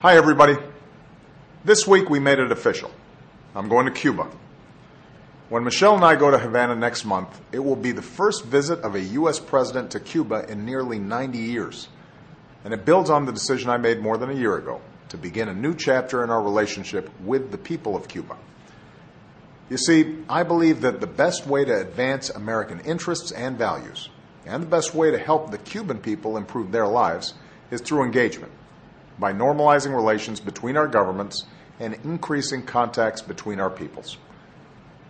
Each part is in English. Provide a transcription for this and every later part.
Hi, everybody. This week we made it official. I'm going to Cuba. When Michelle and I go to Havana next month, it will be the first visit of a U.S. president to Cuba in nearly 90 years. And it builds on the decision I made more than a year ago to begin a new chapter in our relationship with the people of Cuba. You see, I believe that the best way to advance American interests and values, and the best way to help the Cuban people improve their lives, is through engagement by normalizing relations between our governments and increasing contacts between our peoples.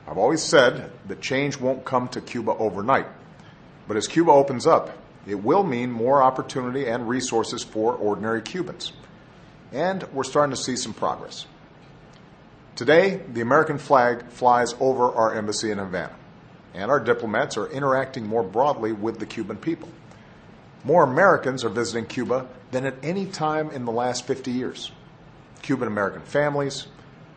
I've always said that change won't come to Cuba overnight, but as Cuba opens up, it will mean more opportunity and resources for ordinary Cubans. And we're starting to see some progress. Today, the American flag flies over our embassy in Havana, and our diplomats are interacting more broadly with the Cuban people. More Americans are visiting Cuba than at any time in the last 50 years. Cuban American families,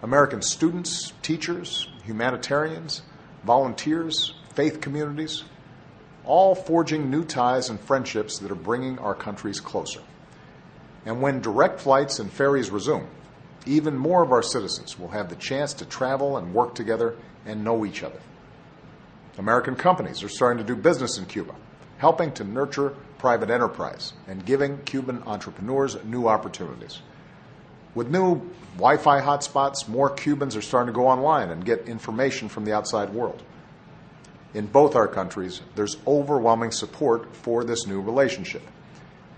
American students, teachers, humanitarians, volunteers, faith communities, all forging new ties and friendships that are bringing our countries closer. And when direct flights and ferries resume, even more of our citizens will have the chance to travel and work together and know each other. American companies are starting to do business in Cuba helping to nurture private enterprise and giving Cuban entrepreneurs new opportunities. With new Wi Fi hotspots, more Cubans are starting to go online and get information from the outside world. In both our countries, there's overwhelming support for this new relationship.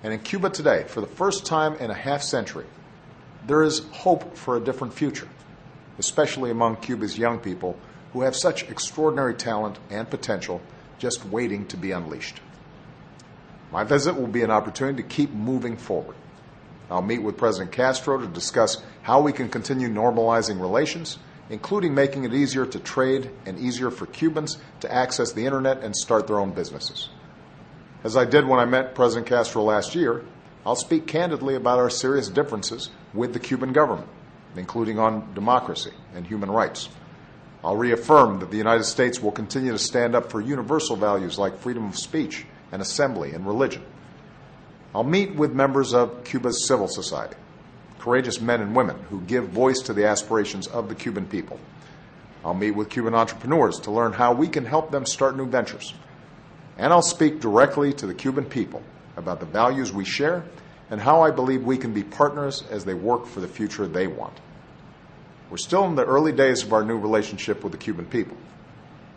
And in Cuba today, for the first time in a half century, there is hope for a different future, especially among Cuba's young people who have such extraordinary talent and potential just waiting to be unleashed. My visit will be an opportunity to keep moving forward. I'll meet with President Castro to discuss how we can continue normalizing relations, including making it easier to trade and easier for Cubans to access the internet and start their own businesses. As I did when I met President Castro last year, I'll speak candidly about our serious differences with the Cuban government, including on democracy and human rights. I'll reaffirm that the United States will continue to stand up for universal values like freedom of speech and assembly and religion. I'll meet with members of Cuba's civil society, courageous men and women who give voice to the aspirations of the Cuban people. I'll meet with Cuban entrepreneurs to learn how we can help them start new ventures. And I'll speak directly to the Cuban people about the values we share and how I believe we can be partners as they work for the future they want. We're still in the early days of our new relationship with the Cuban people.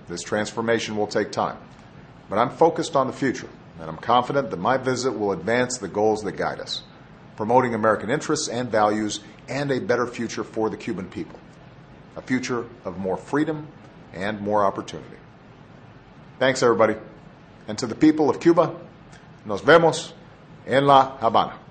This transformation will take time. But I'm focused on the future, and I'm confident that my visit will advance the goals that guide us, promoting American interests and values and a better future for the Cuban people, a future of more freedom and more opportunity. Thanks, everybody. And to the people of Cuba, nos vemos en La Habana.